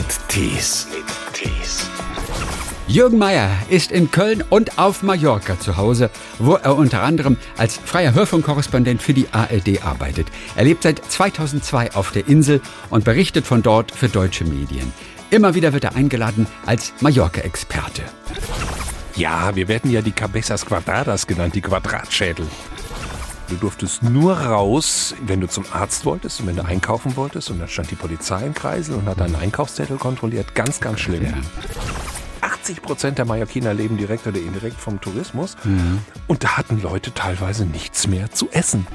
mit Tees. Jürgen Mayer ist in Köln und auf Mallorca zu Hause, wo er unter anderem als freier Hörfunkkorrespondent für die ARD arbeitet. Er lebt seit 2002 auf der Insel und berichtet von dort für deutsche Medien. Immer wieder wird er eingeladen als Mallorca-Experte. Ja, wir werden ja die Cabezas Quadradas genannt, die Quadratschädel. Du durftest nur raus, wenn du zum Arzt wolltest und wenn du einkaufen wolltest. Und dann stand die Polizei im Kreisel und hat deinen Einkaufszettel kontrolliert. Ganz, ganz schlimm. Ja. 80 Prozent der Mallorquiner leben direkt oder indirekt vom Tourismus. Mhm. Und da hatten Leute teilweise nichts mehr zu essen.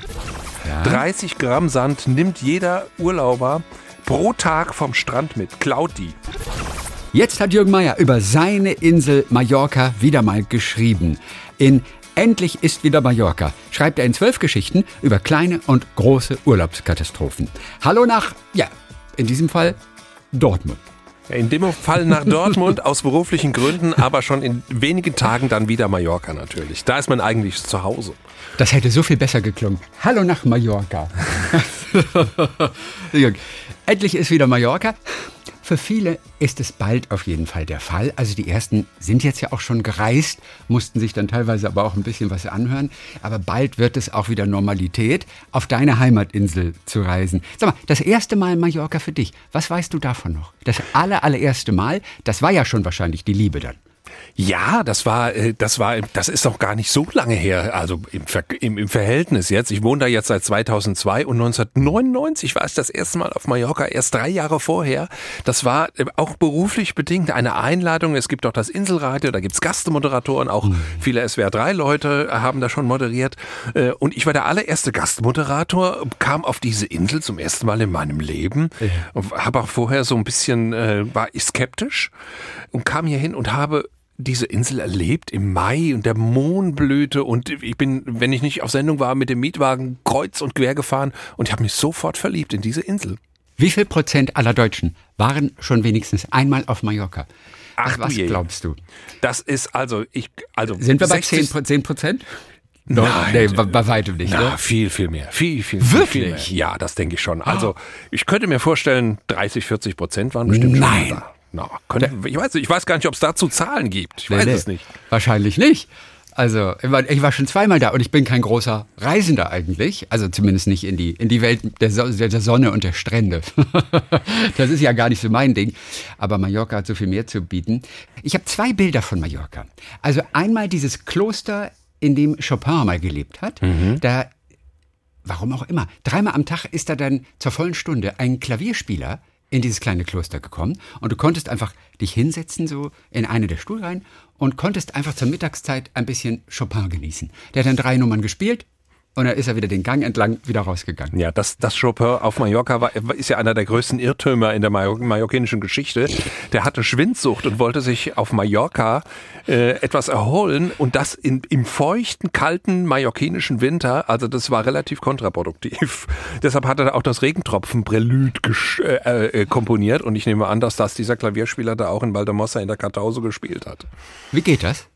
Ja. 30 Gramm Sand nimmt jeder Urlauber pro Tag vom Strand mit. Klaut die. Jetzt hat Jürgen Mayer über seine Insel Mallorca wieder mal geschrieben. In Endlich ist wieder Mallorca schreibt er in zwölf Geschichten über kleine und große Urlaubskatastrophen. Hallo nach, ja, in diesem Fall Dortmund. In dem Fall nach Dortmund aus beruflichen Gründen, aber schon in wenigen Tagen dann wieder Mallorca natürlich. Da ist man eigentlich zu Hause. Das hätte so viel besser geklungen. Hallo nach Mallorca. Endlich ist wieder Mallorca. Für viele ist es bald auf jeden Fall der Fall. Also die ersten sind jetzt ja auch schon gereist, mussten sich dann teilweise aber auch ein bisschen was anhören. Aber bald wird es auch wieder Normalität, auf deine Heimatinsel zu reisen. Sag mal, das erste Mal Mallorca für dich, was weißt du davon noch? Das aller, allererste Mal, das war ja schon wahrscheinlich die Liebe dann. Ja, das war, äh, das war, das ist noch gar nicht so lange her, also im, Ver im, im Verhältnis jetzt. Ich wohne da jetzt seit 2002 und 1999 war es das erste Mal auf Mallorca, erst drei Jahre vorher. Das war äh, auch beruflich bedingt eine Einladung. Es gibt auch das Inselradio, da gibt's Gastmoderatoren, auch viele SWR3-Leute haben da schon moderiert. Äh, Und ich war der allererste Gastmoderator, kam auf diese Insel zum ersten Mal in meinem Leben. Habe auch vorher so ein bisschen, war ich skeptisch und kam hier hin und habe diese Insel erlebt im Mai und der Mohnblüte und ich bin, wenn ich nicht auf Sendung war, mit dem Mietwagen kreuz und quer gefahren und ich habe mich sofort verliebt in diese Insel. Wie viel Prozent aller Deutschen waren schon wenigstens einmal auf Mallorca? Ach, was je. glaubst du? Das ist also, ich, also Sind wir bei 60 10 Prozent? Nein. nee, bei, bei weitem nicht. Na, Ne? viel, viel mehr. Viel, viel, viel, Wirklich? viel mehr. Ja, das denke ich schon. Also, ich könnte mir vorstellen, 30, 40 Prozent waren bestimmt Nein. schon da. Na, könnte, ich, weiß, ich weiß gar nicht, ob es dazu Zahlen gibt. Ich weiß Nee, es nicht. Wahrscheinlich nicht. Also, ich war, schon zweimal da und ich bin kein großer Reisender eigentlich. Also zumindest nicht in die, in die Welt der, So- der Sonne und der Strände. das ist ja gar nicht so mein Ding. Aber Mallorca hat so viel mehr zu bieten. Ich habe zwei Bilder von Mallorca. Also einmal dieses Kloster, in dem Chopin mal gelebt hat. Da warum auch immer, dreimal am Tag ist da dann zur vollen Stunde ein Klavierspieler in dieses kleine Kloster gekommen und du konntest einfach dich hinsetzen so in eine der Stuhlreihen und konntest einfach zur Mittagszeit ein bisschen Chopin genießen. Der hat dann drei Nummern gespielt und dann ist er wieder den Gang entlang wieder rausgegangen. Ja, das, das Chopin auf Mallorca war, ist ja einer der größten Irrtümer in der Mallor- mallorquinischen Geschichte. Der hatte Schwindsucht und wollte sich auf Mallorca äh, etwas erholen und das in, im feuchten, kalten mallorquinischen Winter. Also das war relativ kontraproduktiv. Deshalb hat er auch das Regentropfen-Prälud gesch- äh, äh, komponiert und ich nehme an, dass das dieser Klavierspieler da auch in Valdemossa in der Kartause gespielt hat. Wie geht das?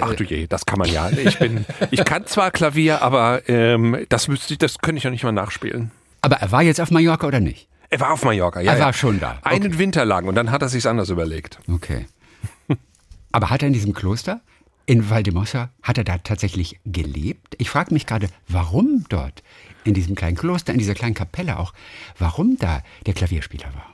Ach du je, das kann man ja. Ich bin, ich kann zwar Klavier, aber ähm, das müsste ich, das könnte ich ja nicht mal nachspielen. Aber er war jetzt auf Mallorca oder nicht? Er war auf Mallorca, ja. Er war ja. schon da. Einen Winter lang und dann hat er sich's anders überlegt. Okay. Aber hat er in diesem Kloster in Valdemossa, hat er da tatsächlich gelebt? Ich frage mich gerade, warum dort, in diesem kleinen Kloster, in dieser kleinen Kapelle auch, warum da der Klavierspieler war?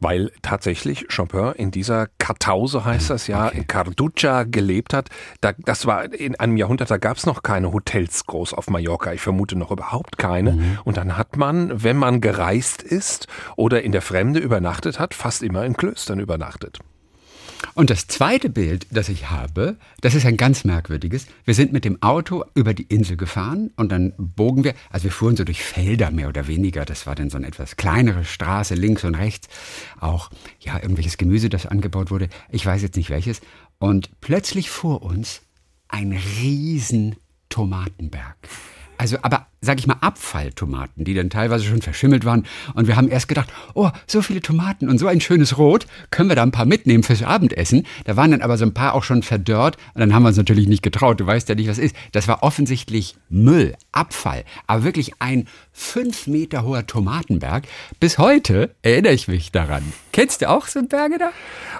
Weil tatsächlich Chopin in dieser Kartause, heißt das ja, in Carduccia gelebt hat. Da, das war in einem Jahrhundert, da gab's noch keine Hotels groß auf Mallorca. Ich vermute noch überhaupt keine. Und dann hat man, wenn man gereist ist oder in der Fremde übernachtet hat, fast immer in Klöstern übernachtet. Und das zweite Bild, das ich habe, das ist ein ganz merkwürdiges. Wir sind mit dem Auto über die Insel gefahren und dann bogen wir, also wir fuhren so durch Felder mehr oder weniger. Das war dann so eine etwas kleinere Straße, links und rechts. Auch, ja, irgendwelches Gemüse, das angebaut wurde. Ich weiß jetzt nicht welches. Und plötzlich vor uns ein riesen Tomatenberg. Also, aber sag ich mal, Abfalltomaten, die dann teilweise schon verschimmelt waren. Und wir haben erst gedacht, oh, so viele Tomaten und so ein schönes Rot, können wir da ein paar mitnehmen fürs Abendessen. Da waren dann aber so ein paar auch schon verdörrt und dann haben wir uns natürlich nicht getraut. Du weißt ja nicht, was ist. Das war offensichtlich Müll, Abfall, aber wirklich ein fünf Meter hoher Tomatenberg. Bis heute erinnere ich mich daran. Kennst du auch so Berge da?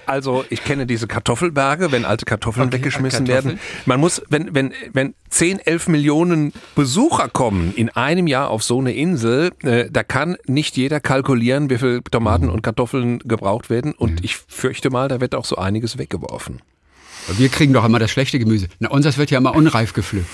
Also ich kenne diese Kartoffelberge, wenn alte Kartoffeln okay, weggeschmissen Kartoffeln. werden. Man muss, wenn, wenn, wenn 10, 11 Millionen Besucher kommen in einem Jahr auf so eine Insel, äh, da kann nicht jeder kalkulieren, wie viel Tomaten und Kartoffeln gebraucht werden. Und mhm. ich fürchte mal, da wird auch so einiges weggeworfen. Wir kriegen doch immer das schlechte Gemüse. Na, unseres wird ja immer unreif gepflückt,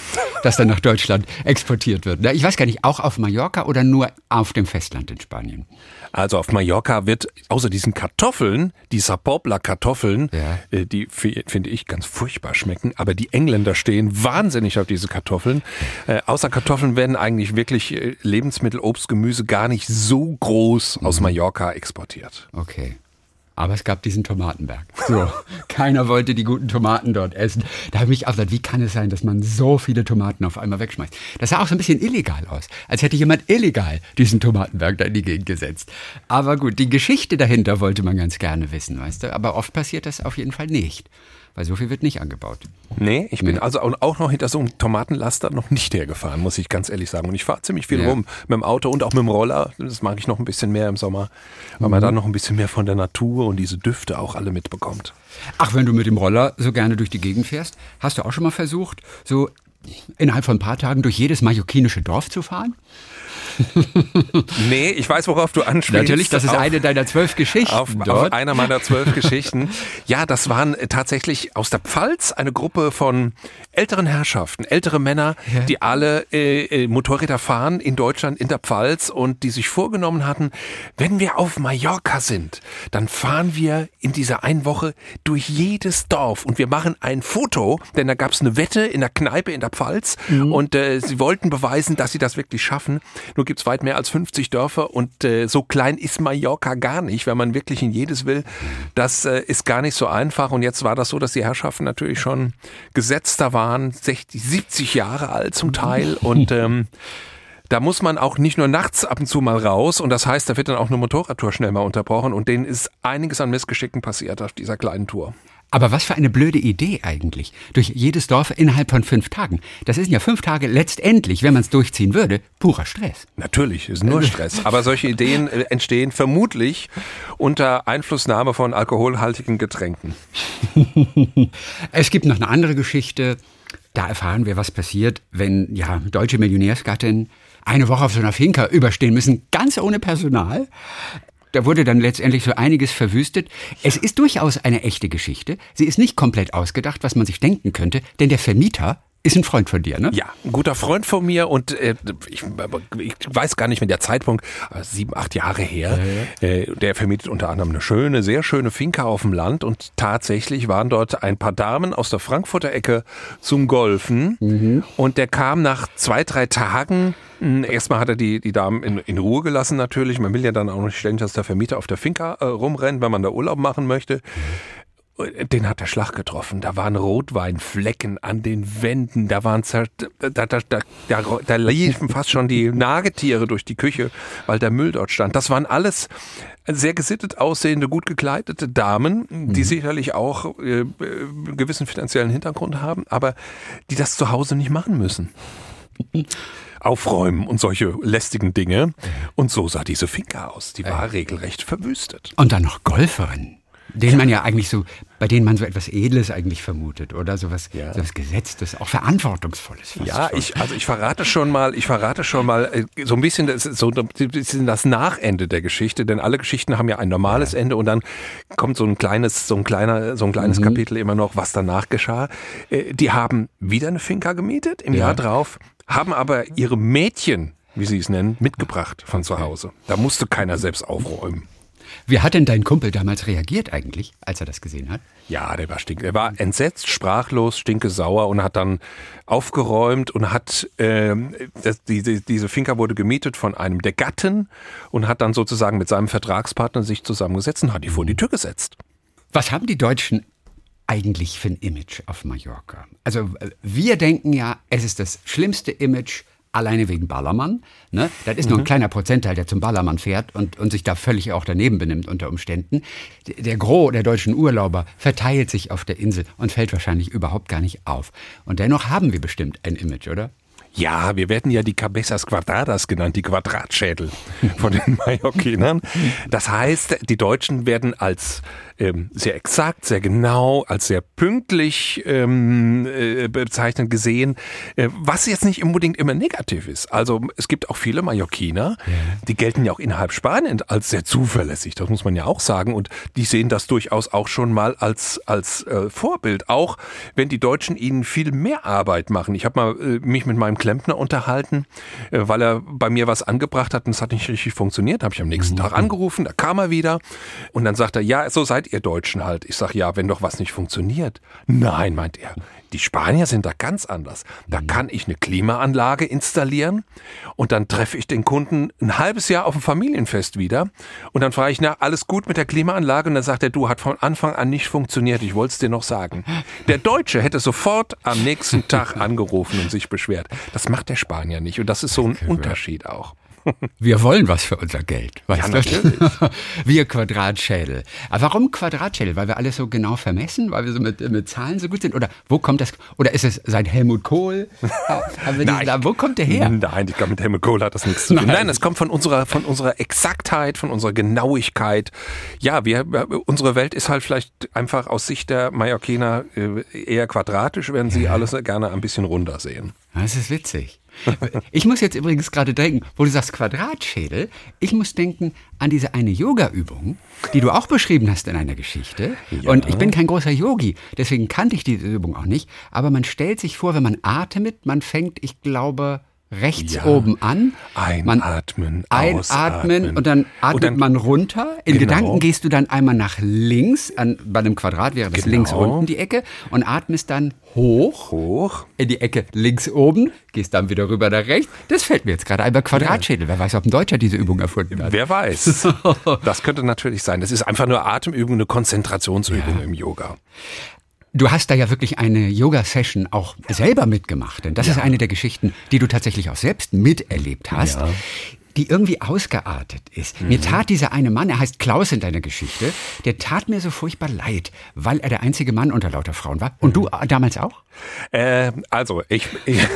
das dann nach Deutschland exportiert wird. Ich weiß gar nicht, auch auf Mallorca oder nur auf dem Festland in Spanien? Also auf Mallorca wird außer diesen Kartoffeln, die Sapopla-Kartoffeln, ja. Äh, die finde ich ganz furchtbar schmecken, aber die Engländer stehen wahnsinnig auf diese Kartoffeln. Äh, außer Kartoffeln werden eigentlich wirklich äh, Lebensmittel, Obst, Gemüse gar nicht so groß aus mhm. Mallorca exportiert. Okay. Aber es gab diesen Tomatenberg. So, keiner wollte die guten Tomaten dort essen. Da habe ich mich auch gesagt, wie kann es sein, dass man so viele Tomaten auf einmal wegschmeißt? Das sah auch so ein bisschen illegal aus, als hätte jemand illegal diesen Tomatenberg da in die Gegend gesetzt. Aber gut, die Geschichte dahinter wollte man ganz gerne wissen, weißt du? Aber oft passiert das auf jeden Fall nicht weil so viel wird nicht angebaut. Nee, ich bin nee. also auch noch hinter so einem Tomatenlaster noch nicht hergefahren, muss ich ganz ehrlich sagen. Und ich fahre ziemlich viel ja. rum mit dem Auto und auch mit dem Roller. Das mag ich noch ein bisschen mehr im Sommer, weil mhm. man da noch ein bisschen mehr von der Natur und diese Düfte auch alle mitbekommt. Ach, wenn du mit dem Roller so gerne durch die Gegend fährst, hast du auch schon mal versucht, so innerhalb von ein paar Tagen durch jedes mallorquinische Dorf zu fahren? nee, ich weiß, worauf du anspielst. Natürlich, das ist auf, eine deiner zwölf Geschichten. Auf, auf einer meiner zwölf Geschichten. Ja, das waren tatsächlich aus der Pfalz eine Gruppe von älteren Herrschaften, ältere Männer, ja. die alle äh, äh, Motorräder fahren in Deutschland, in der Pfalz und die sich vorgenommen hatten, wenn wir auf Mallorca sind, dann fahren wir in dieser einen Woche durch jedes Dorf und wir machen ein Foto, denn da gab es eine Wette in der Kneipe in der Pfalz mhm. und äh, sie wollten beweisen, dass sie das wirklich schaffen. Nur gibt es weit mehr als 50 Dörfer und äh, so klein ist Mallorca gar nicht, wenn man wirklich in jedes will. Das äh, ist gar nicht so einfach und jetzt war das so, dass die Herrschaften natürlich schon gesetzter waren, 60, 70 Jahre alt zum Teil und ähm, da muss man auch nicht nur nachts ab und zu mal raus und das heißt, da wird dann auch eine Motorradtour schnell mal unterbrochen und denen ist einiges an Missgeschicken passiert auf dieser kleinen Tour. Aber was für eine blöde Idee eigentlich. Durch jedes Dorf innerhalb von fünf Tagen. Das sind ja fünf Tage letztendlich, wenn man es durchziehen würde, purer Stress. Natürlich, ist nur Stress. Aber solche Ideen äh, entstehen vermutlich unter Einflussnahme von alkoholhaltigen Getränken. es gibt noch eine andere Geschichte. Da erfahren wir, was passiert, wenn ja deutsche Millionärsgattinnen eine Woche auf so einer Finca überstehen müssen, ganz ohne Personal da wurde dann letztendlich so einiges verwüstet. Es ist durchaus eine echte Geschichte. Sie ist nicht komplett ausgedacht, was man sich denken könnte, denn der Vermieter ist ein Freund von dir, ne? Ja, ein guter Freund von mir und äh, ich, ich weiß gar nicht mehr der Zeitpunkt, sieben, acht Jahre her. Ja, ja. Äh, der vermietet unter anderem eine schöne, sehr schöne Finca auf dem Land und tatsächlich waren dort ein paar Damen aus der Frankfurter Ecke zum Golfen mhm. und der kam nach zwei, drei Tagen hm, Erstmal hat er die, die Damen in, in Ruhe gelassen natürlich. Man will ja dann auch nicht ständig, dass der Vermieter auf der Finca äh, rumrennt, wenn man da Urlaub machen möchte. Den hat der Schlag getroffen. Da waren Rotweinflecken an den Wänden. Da waren da, da, da, da, da liefen fast schon die Nagetiere durch die Küche, weil der Müll dort stand. Das waren alles sehr gesittet aussehende, gut gekleidete Damen, die mhm. sicherlich auch äh, äh, gewissen finanziellen Hintergrund haben, aber die das zu Hause nicht machen müssen. Aufräumen und solche lästigen Dinge. Und so sah diese Finca aus. Die war äh. regelrecht verwüstet. Und dann noch Golferin denen man ja eigentlich so, bei denen man so etwas Edles eigentlich vermutet oder sowas, ja. sowas Gesetztes, auch Verantwortungsvolles. ja, schon. ich, also ich verrate schon mal, ich verrate schon mal äh, so ein bisschen das, so das Nachende der Geschichte, denn alle Geschichten haben ja ein normales ja. Ende und dann kommt so ein kleines, so ein kleiner, so ein kleines mhm. Kapitel immer noch, was danach geschah. Äh, die haben wieder eine Finca gemietet im ja. Jahr drauf, haben aber ihre Mädchen wie sie es nennen, mitgebracht von zu Hause. Da musste keiner selbst aufräumen. Wie hat denn dein Kumpel damals reagiert eigentlich, als er das gesehen hat? Ja, der war stink, er war entsetzt, sprachlos, stinkesauer und hat dann aufgeräumt und hat äh, das, diese, diese Finca wurde gemietet von einem der Gatten und hat dann sozusagen mit seinem Vertragspartner sich zusammengesetzt und hat die vor die Tür gesetzt. Was haben die Deutschen eigentlich für ein Image auf Mallorca? Also wir denken ja, es ist das schlimmste Image alleine wegen Ballermann. Ne? Das ist nur ein kleiner Prozentteil, der zum Ballermann fährt und, und sich da völlig auch daneben benimmt unter Umständen. Der Gros der deutschen Urlauber verteilt sich auf der Insel und fällt wahrscheinlich überhaupt gar nicht auf. Und dennoch haben wir bestimmt ein Image, oder? Ja, wir werden ja die Cabezas Quadradas genannt, die Quadratschädel von den Mallorquinern. Das heißt, die Deutschen werden als ähm, sehr exakt, sehr genau, als sehr pünktlich ähm, äh, bezeichnet gesehen, äh, was jetzt nicht unbedingt immer negativ ist. Also es gibt auch viele Mallorquiner, ja. die gelten ja auch innerhalb Spanien als sehr zuverlässig, das muss man ja auch sagen. Und die sehen das durchaus auch schon mal als, als äh, Vorbild, auch wenn die Deutschen ihnen viel mehr Arbeit machen. Ich habe mal äh, mich mit meinem Klempner unterhalten, äh, weil er bei mir was angebracht hat und es hat nicht richtig funktioniert. Habe ich am nächsten mhm. Tag angerufen, da kam er wieder und dann sagt er, ja, so seid ihr Deutschen halt. Ich sage, ja, wenn doch was nicht funktioniert. Nein, meint er. Die Spanier sind da ganz anders. Da mhm. kann ich eine Klimaanlage installieren und dann treffe ich den Kunden ein halbes Jahr auf dem Familienfest wieder und dann frage ich, na, alles gut mit der Klimaanlage? Und dann sagt er, du, hat von Anfang an nicht funktioniert, ich wollte es dir noch sagen. Der Deutsche hätte sofort am nächsten Tag angerufen und sich beschwert. Das macht der Spanier nicht und das ist so ein Unterschied auch. Wir wollen was für unser Geld. Weißt ja, natürlich. wir Quadratschädel. Aber warum Quadratschädel? Weil wir alles so genau vermessen? Weil wir so mit, mit Zahlen so gut sind? Oder wo kommt das? Oder ist es seit Helmut Kohl? Nein. Da, wo kommt der her? Nein, ich glaube, mit Helmut Kohl hat das nichts zu tun. Nein, es kommt von unserer, von unserer Exaktheit, von unserer Genauigkeit. Ja, wir, unsere Welt ist halt vielleicht einfach aus Sicht der Mallorquiner äh, eher quadratisch, wenn sie ja. alles gerne ein bisschen runder sehen. Das ist witzig. Ich muss jetzt übrigens gerade denken, wo du sagst Quadratschädel, ich muss denken an diese eine Yoga-Übung, die du auch beschrieben hast in einer Geschichte. Ja. Und ich bin kein großer Yogi, deswegen kannte ich diese Übung auch nicht. Aber man stellt sich vor, wenn man atmet, man fängt, ich glaube, rechts ja. oben an. Einatmen, einatmen und dann atmet und dann, man runter. In genau. Gedanken gehst du dann einmal nach links, an, bei einem Quadrat wäre das genau. links unten die Ecke und atmest dann hoch, hoch in die Ecke links oben, gehst dann wieder rüber nach rechts. Das fällt mir jetzt gerade ein bei Quadratschädel. Wer weiß, ob ein Deutscher diese Übung erfunden hat. Wer weiß. das könnte natürlich sein. Das ist einfach nur Atemübung, eine Konzentrationsübung ja. im Yoga. Du hast da ja wirklich eine Yoga-Session auch selber mitgemacht. Denn das ja. ist eine der Geschichten, die du tatsächlich auch selbst miterlebt hast. Ja die irgendwie ausgeartet ist. Mhm. Mir tat dieser eine Mann, er heißt Klaus in deiner Geschichte, der tat mir so furchtbar leid, weil er der einzige Mann unter lauter Frauen war. Und mhm. du damals auch? Äh, also, ich, ich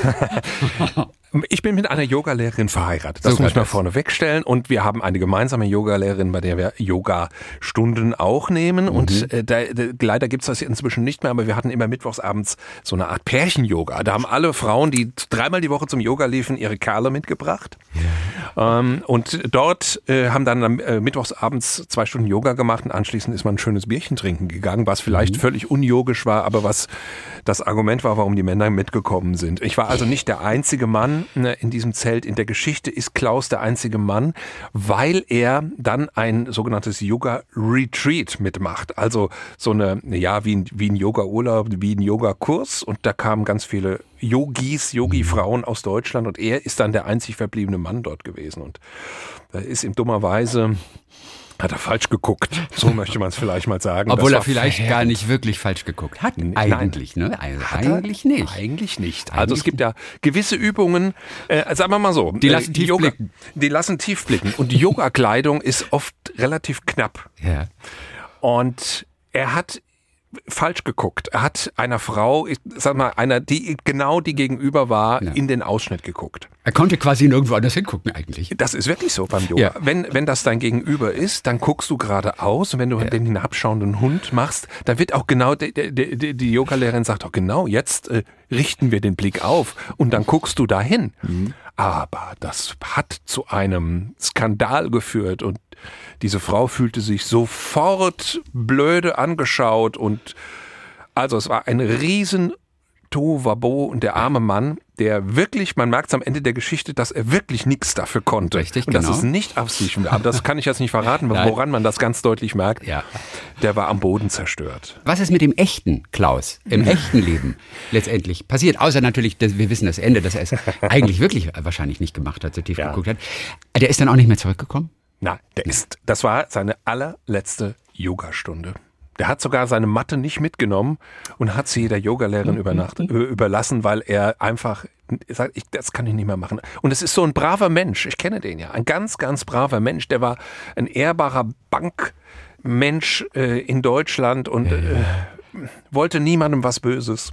Ich bin mit einer Yogalehrerin verheiratet. Das so muss ich mal vorne wegstellen. Und wir haben eine gemeinsame Yogalehrerin, bei der wir Yoga-Stunden auch nehmen. Mhm. Und äh, da, da, leider gibt's das inzwischen nicht mehr, aber wir hatten immer mittwochsabends so eine Art Pärchen-Yoga. Da haben alle Frauen, die dreimal die Woche zum Yoga liefen, ihre Kerle mitgebracht. Ja. Ähm, und dort äh, haben dann äh, mittwochsabends zwei Stunden Yoga gemacht und anschließend ist man ein schönes Bierchen trinken gegangen, was vielleicht mhm. völlig unyogisch war, aber was das Argument war, warum die Männer mitgekommen sind. Ich war also nicht der einzige Mann in diesem Zelt. In der Geschichte ist Klaus der einzige Mann, weil er dann ein sogenanntes Yoga Retreat mitmacht. Also so eine, ja, wie ein, wie ein Yoga-Urlaub, wie ein Yoga-Kurs. Und da kamen ganz viele Yogis, Yogi-Frauen aus Deutschland und er ist dann der einzig verbliebene Mann dort gewesen. Und da ist ihm dummerweise hat er falsch geguckt, so möchte man es vielleicht mal sagen. Obwohl er vielleicht verheerend. gar nicht wirklich falsch geguckt hat. Eigentlich, Nein. ne? Also eigentlich nicht. Eigentlich nicht. Also eigentlich es gibt ja gewisse Übungen, äh, sagen wir mal so. Die lassen äh, tief Yoga, blicken. Die lassen tief blicken. Und die Yoga-Kleidung ist oft relativ knapp. Ja. Und er hat falsch geguckt. Er hat einer Frau, ich sag mal, einer, die genau die gegenüber war, ja. in den Ausschnitt geguckt. Er konnte quasi nirgendwo anders hingucken eigentlich. Das ist wirklich so beim Yoga. Ja. Wenn, wenn das dein Gegenüber ist, dann guckst du geradeaus und wenn du ja. den hinabschauenden Hund machst, da wird auch genau, die, die, die Yoga-Lehrerin sagt auch genau, jetzt äh, richten wir den Blick auf und dann guckst du dahin. Mhm. Aber das hat zu einem Skandal geführt und diese Frau fühlte sich sofort blöde angeschaut und also es war ein riesen Tohuwabo und der arme Mann, der wirklich, man merkt es am Ende der Geschichte, dass er wirklich nichts dafür konnte. Richtig, und genau. das ist nicht absichtlich. Aber das kann ich jetzt nicht verraten, woran man das ganz deutlich merkt. Ja. Der war am Boden zerstört. Was ist mit dem echten Klaus, im echten Leben letztendlich passiert? Außer natürlich, dass wir wissen das Ende, dass er es eigentlich wirklich wahrscheinlich nicht gemacht hat, so tief ja. geguckt hat. Der ist dann auch nicht mehr zurückgekommen? Na, der ist. Das war seine allerletzte Yogastunde. Der hat sogar seine Matte nicht mitgenommen und hat sie der Yogalehrerin übernacht, äh, überlassen, weil er einfach sagt, ich, das kann ich nicht mehr machen. Und es ist so ein braver Mensch. Ich kenne den ja. Ein ganz, ganz braver Mensch. Der war ein ehrbarer Bankmensch äh, in Deutschland und äh, wollte niemandem was Böses.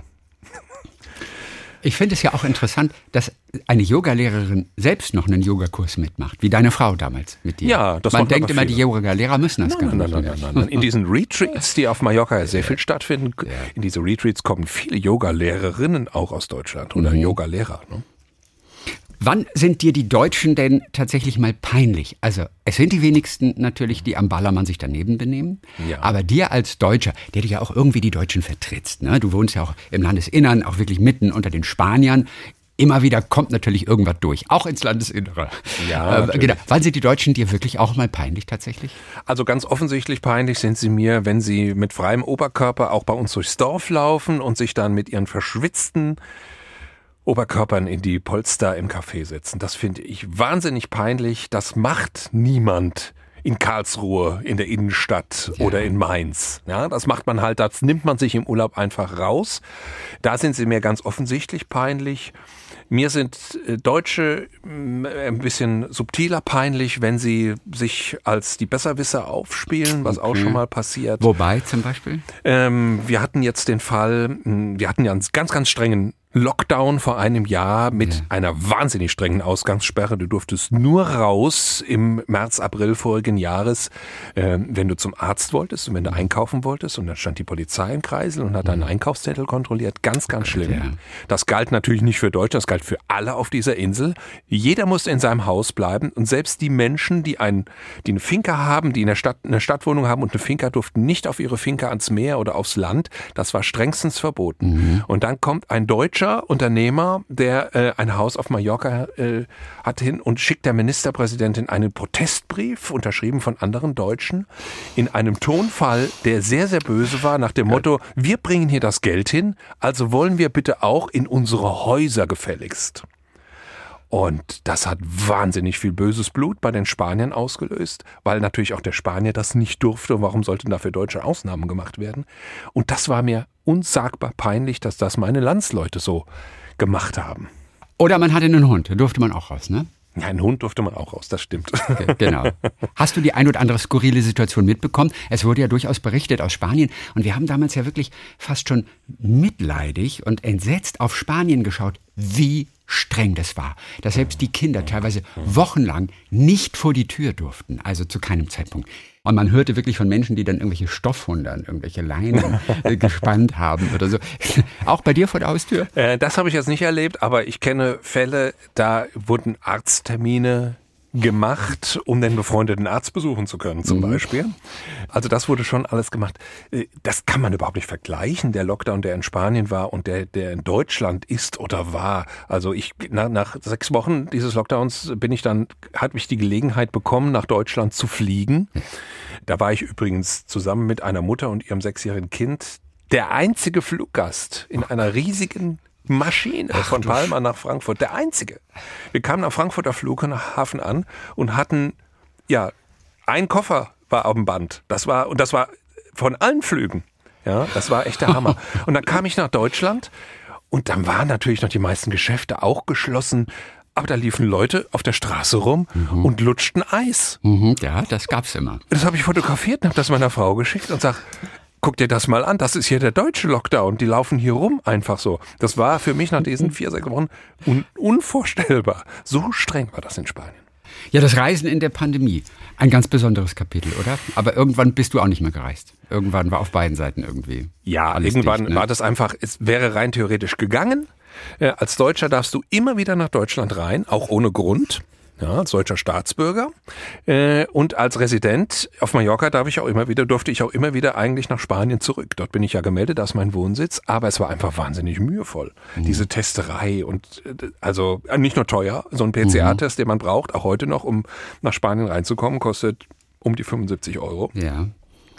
Ich finde es ja auch interessant, dass eine Yogalehrerin selbst noch einen Yogakurs mitmacht, wie deine Frau damals mit dir. Ja, das Man denkt immer, die Yogalehrer müssen das nein, gar nicht. nein, nein, nein, nein. In diesen Retreats, die auf Mallorca sehr viel stattfinden, in diese Retreats kommen viele Yogalehrerinnen auch aus Deutschland oder Mhm. Yogalehrer. Ne? Wann sind dir die Deutschen denn tatsächlich mal peinlich? Also, es sind die wenigsten natürlich, die am Ballermann sich daneben benehmen. Ja. Aber dir als Deutscher, der du ja auch irgendwie die Deutschen vertrittst, ne? du wohnst ja auch im Landesinnern, auch wirklich mitten unter den Spaniern. Immer wieder kommt natürlich irgendwas durch, auch ins Landesinnere. Ja, äh, genau. Wann sind die Deutschen dir wirklich auch mal peinlich tatsächlich? Also ganz offensichtlich peinlich sind sie mir, wenn sie mit freiem Oberkörper auch bei uns durchs Dorf laufen und sich dann mit ihren verschwitzten Oberkörpern in die Polster im Café setzen. Das finde ich wahnsinnig peinlich. Das macht niemand in Karlsruhe, in der Innenstadt oder in Mainz. Ja, das macht man halt, das nimmt man sich im Urlaub einfach raus. Da sind sie mir ganz offensichtlich peinlich. Mir sind äh, Deutsche mh, ein bisschen subtiler peinlich, wenn sie sich als die Besserwisser aufspielen, was auch schon mal passiert. Wobei zum Beispiel? Ähm, wir hatten jetzt den Fall, mh, wir hatten ja einen ganz, ganz strengen Lockdown vor einem Jahr mit einer wahnsinnig strengen Ausgangssperre. Du durftest nur raus im März, April vorigen Jahres, ähm, wenn du zum Arzt wolltest und wenn du einkaufen wolltest. Und dann stand die Polizei im Kreisel und hat deinen Einkaufszettel kontrolliert. Ganz, ganz schlimm. ja. Das galt natürlich nicht für Deutschland, das galt für alle auf dieser Insel. Jeder musste in seinem Haus bleiben und selbst die Menschen, die, ein, die eine Finca haben, die in der Stadt eine Stadtwohnung haben und eine Finca, durften nicht auf ihre Finca ans Meer oder aufs Land. Das war strengstens verboten. Und dann kommt ein deutscher Unternehmer, der äh, ein Haus auf Mallorca äh, hat hin und schickt der Ministerpräsidentin einen Protestbrief, unterschrieben von anderen Deutschen, in einem Tonfall, der sehr, sehr böse war, nach dem Motto, wir bringen hier das Geld hin, also wollen wir bitte auch in unsere Häuser gefälligst. Und das hat wahnsinnig viel böses Blut bei den Spaniern ausgelöst, weil natürlich auch der Spanier das nicht durfte. Und warum sollten dafür deutsche Ausnahmen gemacht werden? Und das war mir unsagbar peinlich, dass das meine Landsleute so gemacht haben. Oder man hatte einen Hund, durfte man auch raus, ne? Ja, einen Hund durfte man auch raus, das stimmt. Ge- Genau. Hast du die ein oder andere skurrile Situation mitbekommen? Es wurde ja durchaus berichtet aus Spanien und wir haben damals ja wirklich fast schon mitleidig und entsetzt auf Spanien geschaut, wie streng das war. Dass selbst die Kinder teilweise wochenlang nicht vor die Tür durften, also zu keinem Zeitpunkt. Und man hörte wirklich von Menschen, die dann irgendwelche Stoffhunde an irgendwelche Leinen äh, gespannt haben oder so. Auch bei dir vor der Haustür? Äh, das habe ich jetzt nicht erlebt, aber ich kenne Fälle, da wurden Arzttermine gemacht, um den befreundeten Arzt besuchen zu können, zum Beispiel. Also das wurde schon alles gemacht. Äh, Das kann man überhaupt nicht vergleichen, der Lockdown, der in Spanien war und der, der in Deutschland ist oder war. Also ich, nach, nach sechs Wochen dieses Lockdowns bin ich dann, hatte ich die Gelegenheit bekommen, nach Deutschland zu fliegen. Da war ich übrigens zusammen mit einer Mutter und ihrem sechsjährigen Kind der einzige Fluggast in einer riesigen Maschine von Palma nach Frankfurt. Der einzige. Wir kamen am Frankfurter Flughafen an und hatten, ja, ein Koffer war auf dem Band. Das war, und das war von allen Flügen. Ja, das war echt der Hammer. Und dann kam ich nach Deutschland und dann waren natürlich noch die meisten Geschäfte auch geschlossen. Aber da liefen Leute auf der Straße rum und lutschten Eis. Mhm, ja, das gab's immer. Das habe ich fotografiert und habe das meiner Frau geschickt und sag, guck dir das mal an, das ist hier der deutsche Lockdown, die laufen hier rum einfach so. Das war für mich nach diesen vier, sechs Wochen un unvorstellbar. So streng war das in Spanien. Ja, das Reisen in der Pandemie. Ein ganz besonderes Kapitel, oder? Aber irgendwann bist du auch nicht mehr gereist. Irgendwann war auf beiden Seiten irgendwie. Ja, alles irgendwann dicht, ne? war das einfach, es wäre rein theoretisch gegangen. Äh, als Deutscher darfst du immer wieder nach Deutschland rein, auch ohne Grund. Ja, als deutscher Staatsbürger. Äh, und als Resident auf Mallorca darf ich auch immer wieder, durfte ich auch immer wieder eigentlich nach Spanien zurück. Dort bin ich ja gemeldet, da ist mein Wohnsitz, aber es war einfach wahnsinnig mühevoll. Diese Testerei und äh, also äh, nicht nur teuer, so ein PCR-Test, den man braucht, auch heute noch, um nach Spanien reinzukommen, kostet um die 75 Euro. Ja.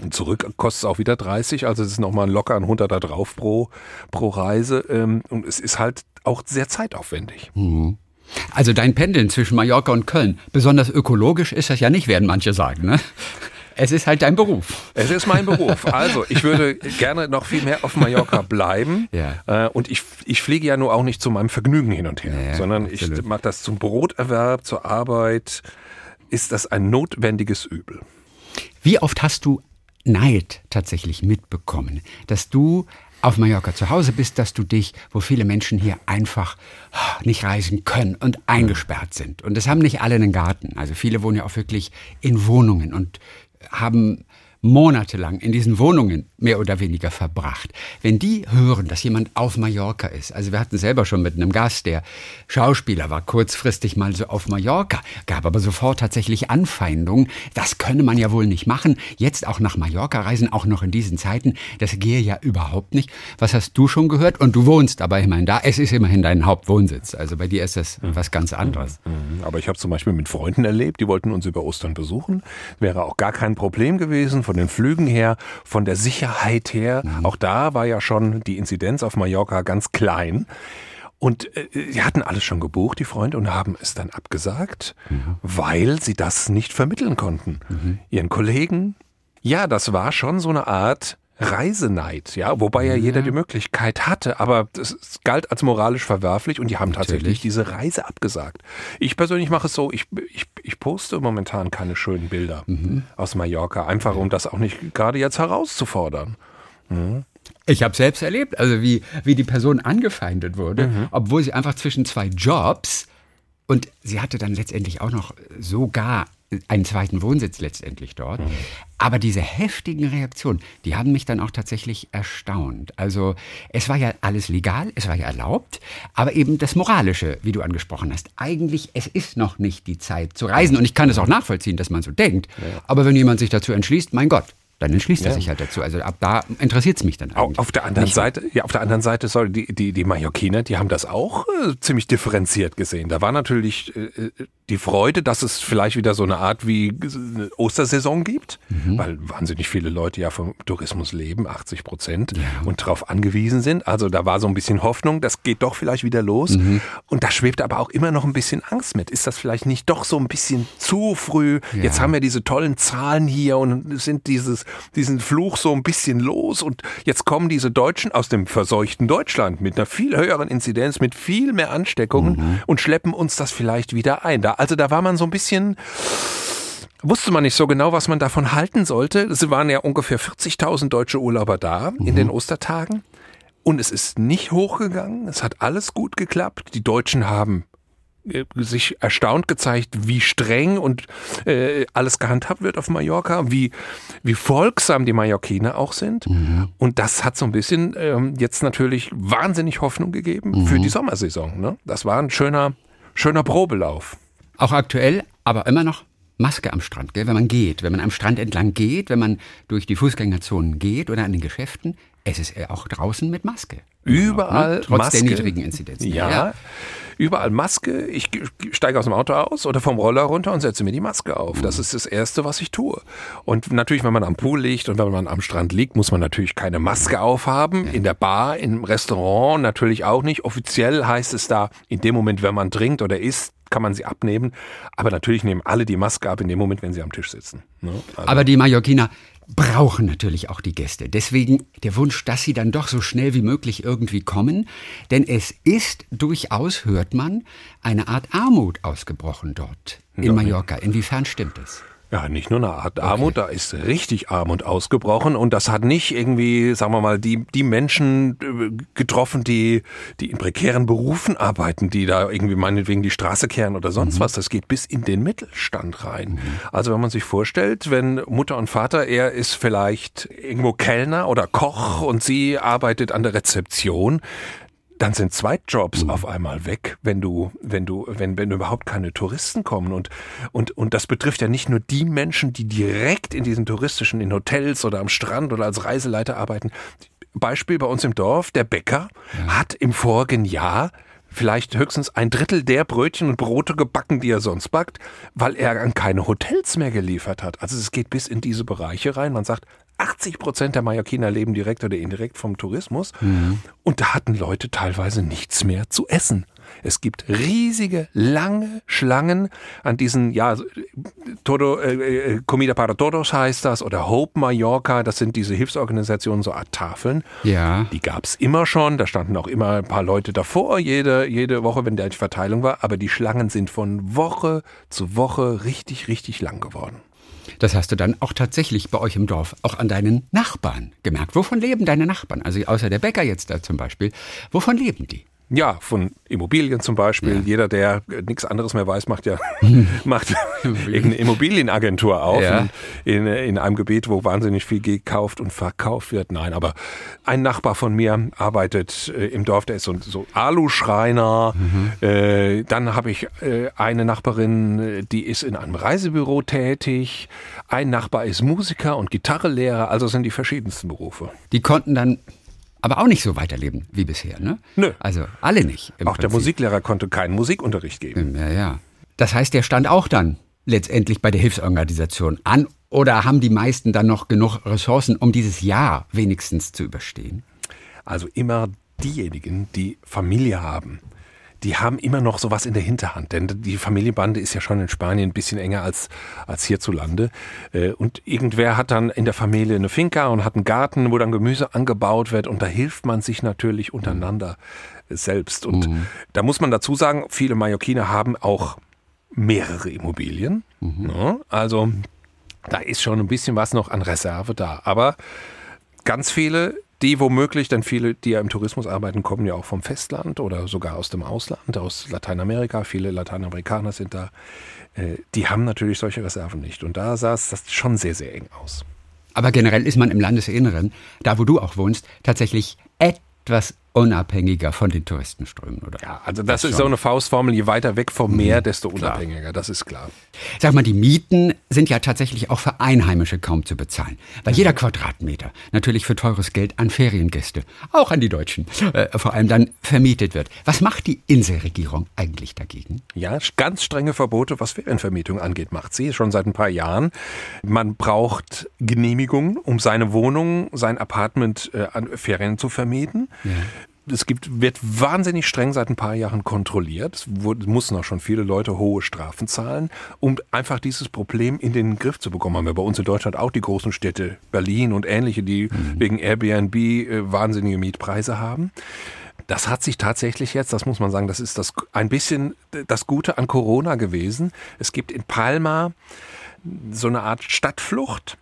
Und zurück kostet es auch wieder 30, also es ist nochmal locker ein 100 da drauf pro, pro Reise. ähm, Und es ist halt auch sehr zeitaufwendig. Also dein Pendeln zwischen Mallorca und Köln, besonders ökologisch ist das ja nicht, werden manche sagen, ne? Es ist halt dein Beruf. Es ist mein Beruf. Also, ich würde gerne noch viel mehr auf Mallorca bleiben. Ja. Äh, und ich, ich fliege ja nur auch nicht zu meinem Vergnügen hin und her, Ja, ja, sondern absolut. ich mache das zum Broterwerb, zur Arbeit. Ist das ein notwendiges Übel? Wie oft hast du Neid tatsächlich mitbekommen, dass du auf Mallorca zu Hause bist, dass du dich, wo viele Menschen hier einfach ah, nicht reisen können und eingesperrt sind. Und das haben nicht alle einen Garten. Also viele wohnen ja auch wirklich in Wohnungen und haben monatelang in diesen Wohnungen mehr oder weniger verbracht. Wenn die hören, dass jemand auf Mallorca ist, also wir hatten selber schon mit einem Gast, der Schauspieler war, kurzfristig mal so auf Mallorca, gab aber sofort tatsächlich Anfeindungen. Das könne man ja wohl nicht machen. Jetzt auch nach Mallorca reisen, auch noch in diesen Zeiten, das gehe ja überhaupt nicht. Was hast du schon gehört? Und du wohnst aber immerhin da. Es ist immerhin dein Hauptwohnsitz. Also bei dir ist das was ganz anderes. Mhm, Aber ich habe zum Beispiel mit Freunden erlebt, die wollten uns über Ostern besuchen. Wäre auch gar kein Problem gewesen von den Flügen her, von der Sicherheit her. Auch da war ja schon die Inzidenz auf Mallorca ganz klein. Und äh, sie hatten alles schon gebucht, die Freunde, und haben es dann abgesagt, weil sie das nicht vermitteln konnten. Ihren Kollegen. Ja, das war schon so eine Art Reiseneid, ja, wobei ja jeder die Möglichkeit hatte, aber das galt als moralisch verwerflich und die haben tatsächlich Natürlich. diese Reise abgesagt. Ich persönlich mache es so, ich, ich, ich poste momentan keine schönen Bilder aus Mallorca, einfach um das auch nicht gerade jetzt herauszufordern. Ich habe selbst erlebt, also wie, wie die Person angefeindet wurde, obwohl sie einfach zwischen zwei Jobs und sie hatte dann letztendlich auch noch sogar einen zweiten Wohnsitz letztendlich dort. Aber diese heftigen Reaktionen, die haben mich dann auch tatsächlich erstaunt. Also es war ja alles legal, es war ja erlaubt, aber eben das Moralische, wie du angesprochen hast. Eigentlich, es ist noch nicht die Zeit zu reisen und ich kann es auch nachvollziehen, dass man so denkt. Aber wenn jemand sich dazu entschließt, mein Gott, dann entschließt er Ja. sich halt dazu. Also ab da interessiert es mich dann eigentlich. Auf der anderen. Seite, ja, auf der anderen Seite soll die, die, die Mallorquiner, die haben das auch äh, ziemlich differenziert gesehen. Da war natürlich äh, äh, die Freude, dass es vielleicht wieder so eine Art wie eine Ostersaison gibt, weil wahnsinnig viele Leute ja vom Tourismus leben, 80 Prozent, und darauf angewiesen sind. Also da war so ein bisschen Hoffnung, das geht doch vielleicht wieder los. Und da schwebt aber auch immer noch ein bisschen Angst mit. Ist das vielleicht nicht doch so ein bisschen zu früh? Jetzt haben wir diese tollen Zahlen hier und sind dieses, diesen Fluch so ein bisschen los und jetzt kommen diese Deutschen aus dem verseuchten Deutschland mit einer viel höheren Inzidenz, mit viel mehr Ansteckungen und schleppen uns das vielleicht wieder ein. Da, also da war man so ein bisschen, wusste man nicht so genau, was man davon halten sollte. Es waren ja ungefähr 40.000 deutsche Urlauber da in den Ostertagen. Und es ist nicht hochgegangen. Es hat alles gut geklappt. Die Deutschen haben äh, sich erstaunt gezeigt, wie streng und äh, alles gehandhabt wird auf Mallorca, wie, wie folgsam die Mallorquiner auch sind. Und das hat so ein bisschen ähm, jetzt natürlich wahnsinnig Hoffnung gegeben für die Sommersaison. Ne? Das war ein schöner, schöner Probelauf. Auch aktuell, aber immer noch Maske am Strand, gell? wenn man geht, wenn man am Strand entlang geht, wenn man durch die Fußgängerzonen geht oder an den Geschäften, es ist äh, auch draußen mit Maske. Überall ne? Trotz Maske. der niedrigen Inzidenzen. Ja, überall Maske. Ich ge- steige aus dem Auto aus oder vom Roller runter und setze mir die Maske auf. Das ist das Erste, was ich tue. Und natürlich, wenn man am Pool liegt und wenn man am Strand liegt, muss man natürlich keine Maske aufhaben. In der Bar, im Restaurant natürlich auch nicht. Offiziell heißt es da, in dem Moment, wenn man trinkt oder isst, kann man sie abnehmen. Aber natürlich nehmen alle die Maske ab in dem Moment, wenn sie am Tisch sitzen. Ne? Also, Aber die Mallorquiner brauchen natürlich auch die Gäste. Deswegen der Wunsch, dass sie dann doch so schnell wie möglich irgendwie kommen. Denn es ist durchaus, hört man, eine Art Armut ausgebrochen dort in Mallorca. Inwiefern stimmt es? Ja, nicht nur eine Art Armut, da ist richtig Armut ausgebrochen und das hat nicht irgendwie, sagen wir mal, die, die Menschen äh, getroffen, die, die in prekären Berufen arbeiten, die da irgendwie meinetwegen die Straße kehren oder sonst was. Das geht bis in den Mittelstand rein. Also wenn man sich vorstellt, wenn Mutter und Vater, er ist vielleicht irgendwo Kellner oder Koch und sie arbeitet an der Rezeption, dann sind Zweitjobs Mhm. auf einmal weg, wenn du, wenn du, wenn, wenn überhaupt keine Touristen kommen. Und, und, und das betrifft ja nicht nur die Menschen, die direkt in diesen touristischen, in Hotels oder am Strand oder als Reiseleiter arbeiten. Beispiel bei uns im Dorf, der Bäcker hat im vorigen Jahr vielleicht höchstens ein Drittel der Brötchen und Brote gebacken, die er sonst backt, weil er an keine Hotels mehr geliefert hat. Also es geht bis in diese Bereiche rein. Man sagt, 80 Prozent der Mallorquiner leben direkt oder indirekt vom Tourismus. Und da hatten Leute teilweise nichts mehr zu essen. Es gibt riesige, lange Schlangen an diesen, ja, Todo, äh, äh, Comida para Todos heißt das oder Hope Mallorca, das sind diese Hilfsorganisationen, so Art Tafeln. Ja. Die gab es immer schon, da standen auch immer ein paar Leute davor, jede, jede Woche, wenn der die Verteilung war, aber die Schlangen sind von Woche zu Woche richtig, richtig lang geworden. Das hast du dann auch tatsächlich bei euch im Dorf, auch an deinen Nachbarn gemerkt. Wovon leben deine Nachbarn? Also außer der Bäcker jetzt da zum Beispiel. Wovon leben die? Ja, von Immobilien zum Beispiel. Ja. Jeder, der nichts anderes mehr weiß, macht ja macht irgendeine Immobilienagentur auf Ja. in, in einem Gebiet, wo wahnsinnig viel gekauft und verkauft wird. Nein, aber ein Nachbar von mir arbeitet äh, im Dorf, der ist so, so Aluschreiner. Äh, dann habe ich äh, eine Nachbarin, äh, die ist in einem Reisebüro tätig. Ein Nachbar ist Musiker und Gitarrelehrer. Also sind die verschiedensten Berufe. Die konnten dann aber auch nicht so weiterleben wie bisher, ne? Nö. Also alle nicht. Auch der Prinzip. Musiklehrer konnte keinen Musikunterricht geben. Ja, ja. Das heißt, der stand auch dann letztendlich bei der Hilfsorganisation an oder haben die meisten dann noch genug Ressourcen, um dieses Jahr wenigstens zu überstehen? Also immer diejenigen, die Familie haben, die haben immer noch sowas in der Hinterhand. Denn die Familienbande ist ja schon in Spanien ein bisschen enger als, als hierzulande. Äh, Und irgendwer hat dann in der Familie eine Finca und hat einen Garten, wo dann Gemüse angebaut wird. Und da hilft man sich natürlich untereinander selbst. Und da muss man dazu sagen, viele Mallorquiner haben auch mehrere Immobilien. Ja, also da ist schon ein bisschen was noch an Reserve da. Aber ganz viele, die womöglich, denn viele, die ja im Tourismus arbeiten, kommen ja auch vom Festland oder sogar aus dem Ausland, aus Lateinamerika. Viele Lateinamerikaner sind da. Äh, Die haben natürlich solche Reserven nicht. Und da sah es das schon sehr, sehr eng aus. Aber generell ist man im Landesinneren, da wo du auch wohnst, tatsächlich etwas unabhängiger von den Touristenströmen, oder? Ja, also das, Das ist schon. so eine Faustformel, je weiter weg vom Meer, desto unabhängiger, das ist klar. Sag mal, die Mieten sind ja tatsächlich auch für Einheimische kaum zu bezahlen. Weil jeder Quadratmeter natürlich für teures Geld an Feriengäste, auch an die Deutschen, äh, vor allem dann vermietet wird. Was macht die Inselregierung eigentlich dagegen? Ja, ganz strenge Verbote, was Ferienvermietung angeht, macht sie schon seit ein paar Jahren. Man braucht Genehmigungen, um seine Wohnung, sein Apartment äh, an Ferien zu vermieten. Es gibt, wird wahnsinnig streng seit ein paar Jahren kontrolliert. Es wurde, mussten auch schon viele Leute hohe Strafen zahlen, um einfach dieses Problem in den Griff zu bekommen. Haben wir bei uns in Deutschland auch die großen Städte, Berlin und ähnliche, die wegen Airbnb äh, wahnsinnige Mietpreise haben. Das hat sich tatsächlich jetzt, das muss man sagen, das ist das ein bisschen das Gute an Corona gewesen. Es gibt in Palma so eine Art Stadtflucht.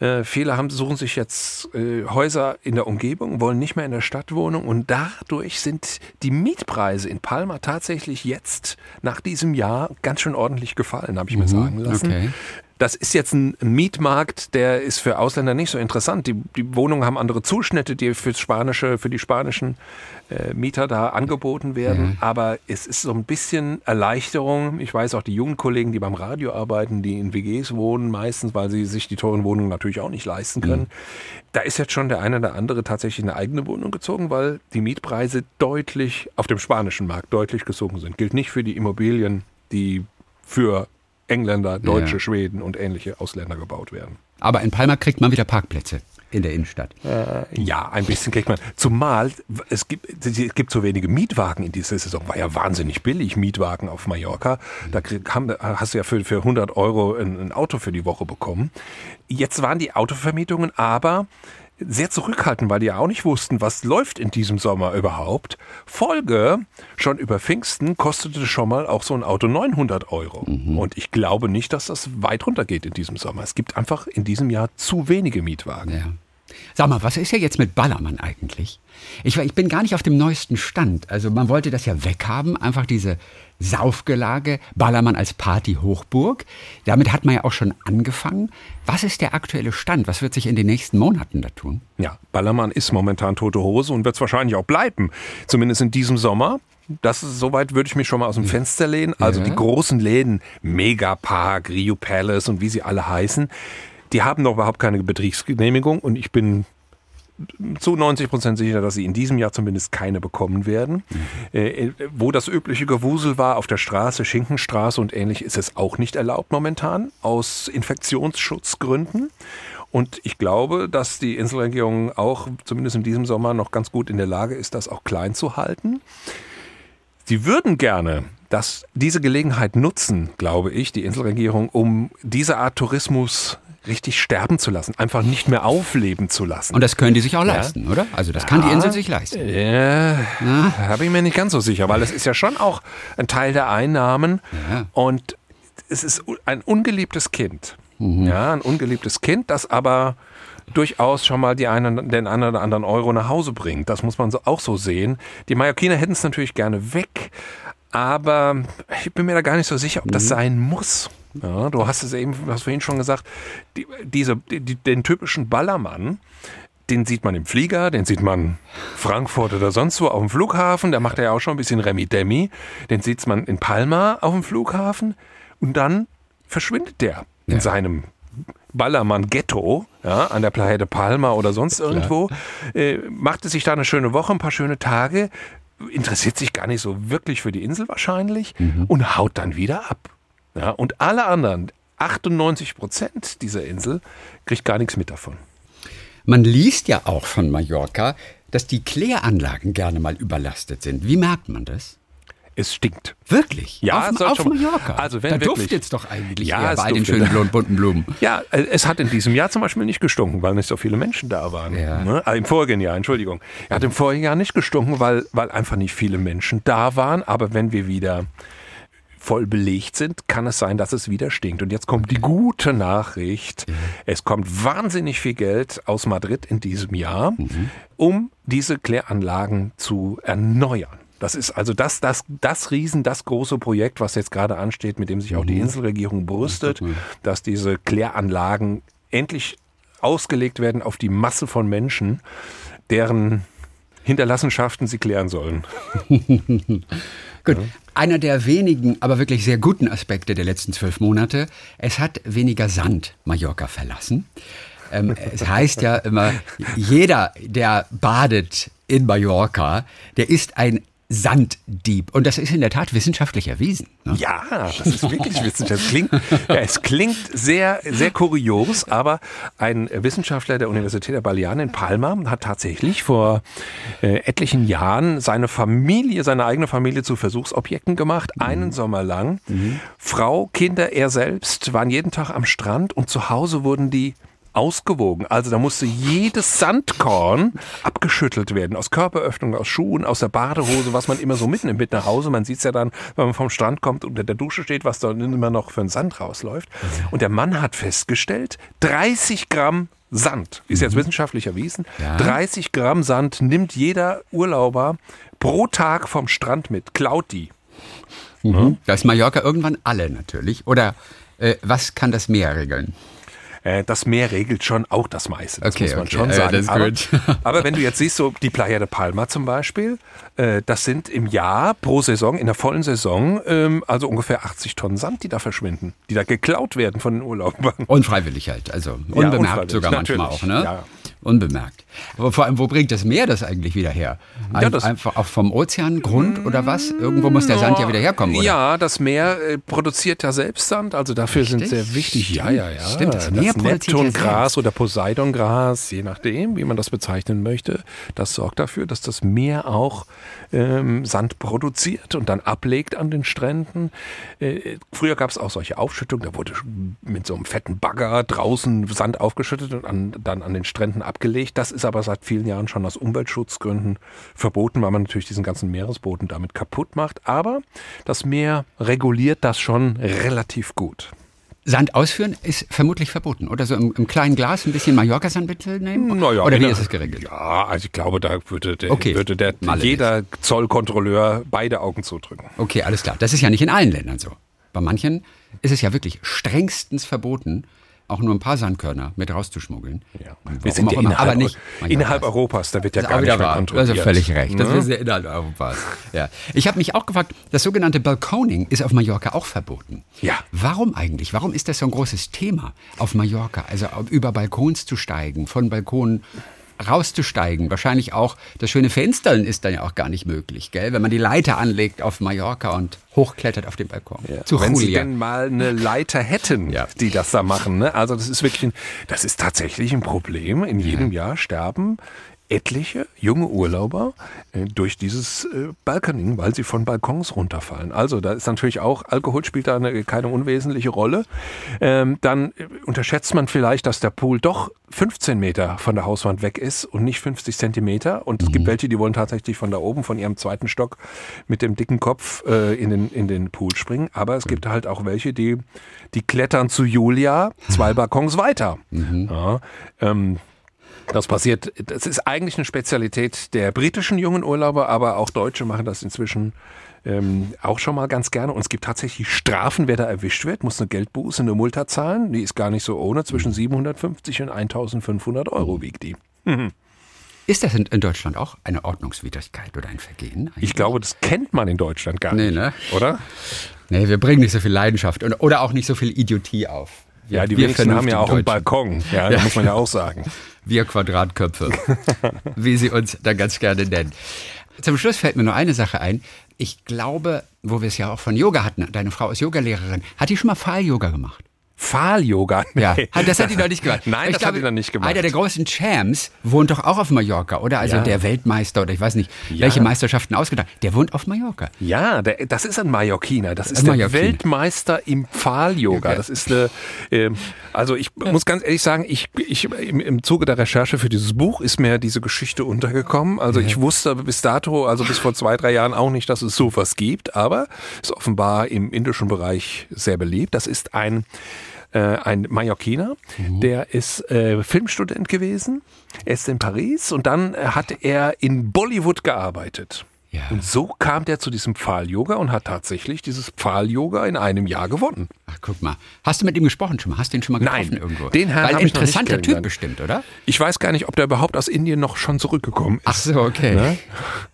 Äh, viele haben, suchen sich jetzt äh, Häuser in der Umgebung, wollen nicht mehr in der Stadt wohnen und dadurch sind die Mietpreise in Palma tatsächlich jetzt nach diesem Jahr ganz schön ordentlich gefallen, habe ich mir sagen lassen. okay. Das ist jetzt ein Mietmarkt, der ist für Ausländer nicht so interessant. Die, die Wohnungen haben andere Zuschnitte, die für, spanische, für die spanischen äh, Mieter da angeboten werden. Aber es ist so ein bisschen Erleichterung. Ich weiß auch, die jungen Kollegen, die beim Radio arbeiten, die in WGs wohnen, meistens, weil sie sich die teuren Wohnungen natürlich auch nicht leisten können. Da ist jetzt schon der eine oder andere tatsächlich eine eigene Wohnung gezogen, weil die Mietpreise deutlich auf dem spanischen Markt deutlich gesunken sind. Gilt nicht für die Immobilien, die für Engländer, Deutsche, Ja. Schweden und ähnliche Ausländer gebaut werden. Aber in Palma kriegt man wieder Parkplätze in der Innenstadt. Ja, ein bisschen kriegt man. Zumal es gibt, es gibt so wenige Mietwagen in dieser Saison. War ja wahnsinnig billig, Mietwagen auf Mallorca. Da haben, hast du ja für, für 100 Euro ein, ein Auto für die Woche bekommen. Jetzt waren die Autovermietungen aber sehr zurückhaltend, weil die ja auch nicht wussten, was läuft in diesem Sommer überhaupt. Folge, schon über Pfingsten kostete schon mal auch so ein Auto 900 Euro. Und ich glaube nicht, dass das weit runtergeht in diesem Sommer. Es gibt einfach in diesem Jahr zu wenige Mietwagen. Ja. Sag mal, was ist ja jetzt mit Ballermann eigentlich? Ich, ich bin gar nicht auf dem neuesten Stand. Also man wollte das ja weghaben, einfach diese Saufgelage, Ballermann als Party-Hochburg. Damit hat man ja auch schon angefangen. Was ist der aktuelle Stand? Was wird sich in den nächsten Monaten da tun? Ja, Ballermann ist momentan tote Hose und wird es wahrscheinlich auch bleiben. Zumindest in diesem Sommer. Das ist, soweit würde ich mich schon mal aus dem Fenster lehnen. Also Ja. die großen Läden, Megapark, Rio Palace und wie sie alle heißen, die haben noch überhaupt keine Betriebsgenehmigung und ich bin zu 90 Prozent sicher, dass sie in diesem Jahr zumindest keine bekommen werden. Äh, wo das übliche Gewusel war auf der Straße, Schinkenstraße und ähnlich, ist es auch nicht erlaubt momentan aus Infektionsschutzgründen. Und ich glaube, dass die Inselregierung auch zumindest in diesem Sommer noch ganz gut in der Lage ist, das auch klein zu halten. Sie würden gerne dass diese Gelegenheit nutzen, glaube ich, die Inselregierung, um diese Art Tourismus richtig sterben zu lassen, einfach nicht mehr aufleben zu lassen. Und das können die sich auch leisten, ja. oder? Also das kann die Insel sich leisten. Ja, bin ich mir nicht ganz so sicher, weil es ist ja schon auch ein Teil der Einnahmen ja. und es ist ein ungeliebtes Kind. Mhm. Ja, ein ungeliebtes Kind, das aber durchaus schon mal die einen, den einen oder anderen Euro nach Hause bringt. Das muss man so, auch so sehen. Die Mallorquiner hätten es natürlich gerne weg, aber ich bin mir da gar nicht so sicher, ob das mhm. sein muss. Ja, du hast es eben, hast vorhin schon gesagt, die, diese, die, den typischen Ballermann, den sieht man im Flieger, den sieht man Frankfurt oder sonst wo auf dem Flughafen, da macht er ja auch schon ein bisschen Remi-Demi, den sieht man in Palma auf dem Flughafen und dann verschwindet der in ja. seinem Ballermann-Ghetto, ja, an der Playa de Palma oder sonst irgendwo, äh, machte sich da eine schöne Woche, ein paar schöne Tage, interessiert sich gar nicht so wirklich für die Insel wahrscheinlich mhm. und haut dann wieder ab. Ja, und alle anderen, 98 Prozent dieser Insel, kriegt gar nichts mit davon. Man liest ja auch von Mallorca, dass die Kläranlagen gerne mal überlastet sind. Wie merkt man das? Es stinkt. Wirklich? Ja, auf, auf Mallorca. Also wenn da duftet es doch eigentlich ja, bei den schönen bunten Blumen. Ja, äh, es hat in diesem Jahr zum Beispiel nicht gestunken, weil nicht so viele Menschen da waren. Ja. Ne? Ah, Im vorigen Jahr, Entschuldigung. Er hat im vorigen Jahr nicht gestunken, weil, weil einfach nicht viele Menschen da waren. Aber wenn wir wieder voll belegt sind, kann es sein, dass es wieder stinkt. Und jetzt kommt die gute Nachricht. Mhm. Es kommt wahnsinnig viel Geld aus Madrid in diesem Jahr, mhm. um diese Kläranlagen zu erneuern. Das ist also das, das, das Riesen, das große Projekt, was jetzt gerade ansteht, mit dem sich auch die mhm. Inselregierung brüstet, dass diese Kläranlagen endlich ausgelegt werden auf die Masse von Menschen, deren Hinterlassenschaften sie klären sollen. Gut. Einer der wenigen, aber wirklich sehr guten Aspekte der letzten zwölf Monate, es hat weniger Sand Mallorca verlassen. Ähm, es heißt ja immer, jeder, der badet in Mallorca, der ist ein Sanddieb. Und das ist in der Tat wissenschaftlich erwiesen. Ne? Ja, das ist wirklich wissenschaftlich. Klingt, ja, es klingt sehr, sehr kurios, aber ein Wissenschaftler der Universität der Balearen in Palma hat tatsächlich vor äh, etlichen Jahren seine Familie, seine eigene Familie zu Versuchsobjekten gemacht, mhm. einen Sommer lang. Mhm. Frau, Kinder, er selbst waren jeden Tag am Strand und zu Hause wurden die ausgewogen. Also da musste jedes Sandkorn abgeschüttelt werden. Aus Körperöffnungen, aus Schuhen, aus der Badehose, was man immer so mitnimmt mit nach Hause. Man sieht es ja dann, wenn man vom Strand kommt und unter der Dusche steht, was da immer noch für ein Sand rausläuft. Und der Mann hat festgestellt, 30 Gramm Sand, ist jetzt mhm. wissenschaftlich erwiesen, ja. 30 Gramm Sand nimmt jeder Urlauber pro Tag vom Strand mit, klaut die. Mhm. Da ist Mallorca irgendwann alle natürlich. Oder äh, was kann das Meer regeln? Äh, das Meer regelt schon auch das meiste. Das okay, muss man okay. schon sagen. Ja, aber, aber, wenn du jetzt siehst, so die Playa de Palma zum Beispiel, äh, das sind im Jahr pro Saison, in der vollen Saison, ähm, also ungefähr 80 Tonnen Sand, die da verschwinden, die da geklaut werden von den Urlaubern. Unfreiwillig halt, also unbemerkt ja, sogar manchmal auch, ne? Ja unbemerkt. Aber vor allem, wo bringt das Meer das eigentlich wieder her? Ein, ja, das einfach auch vom Ozeangrund oder was? Irgendwo muss der Sand ja wieder herkommen, oder? Ja, das Meer äh, produziert ja selbst Sand, also dafür Richtig? sind sehr wichtig. Ja, ja, ja. Stimmt, das Meer das Neptungras oder Poseidongras, je nachdem, wie man das bezeichnen möchte, das sorgt dafür, dass das Meer auch ähm, Sand produziert und dann ablegt an den Stränden. Äh, früher gab es auch solche Aufschüttungen, da wurde mit so einem fetten Bagger draußen Sand aufgeschüttet und an, dann an den Stränden abgelegt. Das ist aber seit vielen Jahren schon aus Umweltschutzgründen verboten, weil man natürlich diesen ganzen Meeresboden damit kaputt macht. Aber das Meer reguliert das schon relativ gut. Sand ausführen ist vermutlich verboten, oder so im, im kleinen Glas ein bisschen Mallorca-Sand mitnehmen? Naja, oder wie ist es geregelt? Ja, also ich glaube, da würde der, okay. würde der jeder Zollkontrolleur beide Augen zudrücken. Okay, alles klar. Das ist ja nicht in allen Ländern so. Bei manchen ist es ja wirklich strengstens verboten, auch nur ein paar Sandkörner mit rauszuschmuggeln. Ja. Wir sind ja innerhalb, aber nicht, innerhalb Europas, da wird ja gar nicht mehr kontrolliert. Das ist völlig recht, das ist ja innerhalb Europas. Ja. Ich habe mich auch gefragt, das sogenannte Balconing ist auf Mallorca auch verboten. Ja. Warum eigentlich? Warum ist das so ein großes Thema auf Mallorca? Also über Balkons zu steigen, von Balkonen rauszusteigen. Wahrscheinlich auch das schöne Fenstern ist dann ja auch gar nicht möglich, gell? Wenn man die Leiter anlegt auf Mallorca und hochklettert auf den Balkon. Ja. Zu Wenn Julia. Sie denn mal eine Leiter hätten, ja. die das da machen. Ne? Also das ist wirklich, ein, das ist tatsächlich ein Problem. In jedem ja. Jahr sterben etliche junge Urlauber äh, durch dieses äh, Balkaning, weil sie von Balkons runterfallen. Also da ist natürlich auch, Alkohol spielt da eine, keine unwesentliche Rolle. Ähm, dann äh, unterschätzt man vielleicht, dass der Pool doch 15 Meter von der Hauswand weg ist und nicht 50 Zentimeter. Und es gibt welche, die wollen tatsächlich von da oben, von ihrem zweiten Stock mit dem dicken Kopf äh, in, den, in den Pool springen. Aber es gibt halt auch welche, die, die klettern zu Julia zwei Balkons weiter. Ja, ähm, das passiert, das ist eigentlich eine Spezialität der britischen jungen Urlauber, aber auch Deutsche machen das inzwischen ähm, auch schon mal ganz gerne. Und es gibt tatsächlich Strafen, wer da erwischt wird, muss eine Geldbuße, eine Multa zahlen. Die ist gar nicht so ohne, zwischen 750 und 1500 Euro wiegt die. Ist das in, in Deutschland auch eine Ordnungswidrigkeit oder ein Vergehen? eigentlich? Ich glaube, das kennt man in Deutschland gar Nee, nicht, ne? oder? Nee, wir bringen nicht so viel Leidenschaft und, oder auch nicht so viel Idiotie auf. Wir- Ja, die wir wenigsten haben ja auch einen. Balkon. Ja, Ja. das muss man ja auch sagen. Wir Quadratköpfe, wie sie uns da ganz gerne nennen. Zum Schluss fällt mir nur eine Sache ein. Ich glaube, wo wir es ja auch von Yoga hatten, deine Frau ist Yogalehrerin, hat die schon mal Pfahl-Yoga gemacht? Pfahl-Yoga. Ja, Nee. hat- das hat die noch nicht gemacht. Nein, Ich das hat die noch nicht gemacht. Einer der großen Champs wohnt doch auch auf Mallorca, oder? Also Ja. der Weltmeister oder ich weiß nicht, Ja. welche Meisterschaften ausgedacht. Der wohnt auf Mallorca. Ja, der, das ist ein Mallorquiner. Das ist Ein der Mallorquiner. Weltmeister im Pfahl-Yoga. Okay. Das ist eine, ähm, also ich muss ganz ehrlich sagen, ich, ich im, im Zuge der Recherche für dieses Buch ist mir diese Geschichte untergekommen. Also ich wusste bis dato, also bis vor zwei, drei Jahren auch nicht, dass es sowas gibt, aber ist offenbar im indischen Bereich sehr beliebt. Das ist ein äh, ein Mallorquiner, der ist äh, Filmstudent gewesen. Er ist in Paris und dann äh, hat er in Bollywood gearbeitet. Ja. Und so kam der zu diesem Pfahl-Yoga und hat tatsächlich dieses Pfahl-Yoga in einem Jahr gewonnen. Guck mal. Hast du mit ihm gesprochen schon mal? Hast du ihn schon mal Nein, getroffen irgendwo? den Herrn Weil interessanter Typ bestimmt, oder? Ich weiß gar nicht, ob der überhaupt aus Indien noch schon zurückgekommen ist. Ach so, okay. Ne?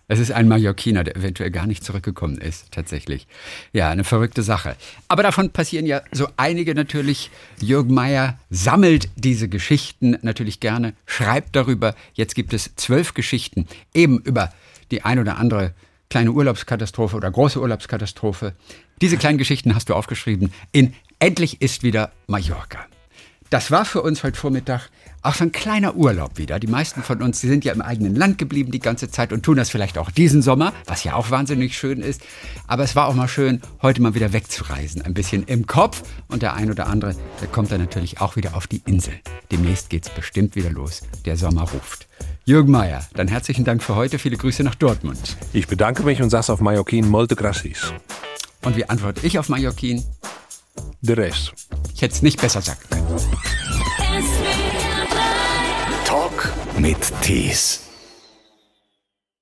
Es ist ein Mallorquiner, der eventuell gar nicht zurückgekommen ist, tatsächlich. Ja, eine verrückte Sache. Aber davon passieren ja so einige natürlich. Jürgen Meyer sammelt diese Geschichten natürlich gerne, schreibt darüber. Jetzt gibt es zwölf Geschichten, eben über die ein oder andere kleine Urlaubskatastrophe oder große Urlaubskatastrophe. Diese kleinen Geschichten hast du aufgeschrieben in Endlich ist wieder Mallorca. Das war für uns heute Vormittag auch so ein kleiner Urlaub wieder. Die meisten von uns, die sind ja im eigenen Land geblieben die ganze Zeit und tun das vielleicht auch diesen Sommer, was ja auch wahnsinnig schön ist. Aber es war auch mal schön, heute mal wieder wegzureisen. Ein bisschen im Kopf. Und der ein oder andere, der kommt dann natürlich auch wieder auf die Insel. Demnächst geht's bestimmt wieder los. Der Sommer ruft. Jürgen Mayer, dann herzlichen Dank für heute. Viele Grüße nach Dortmund. Ich bedanke mich und sage auf Mallorquin Molte Gracis. Und wie antworte ich auf Mallorquin? De rest. Ich hätte es nicht besser sagen können. SWR 3 Talk mit Tees.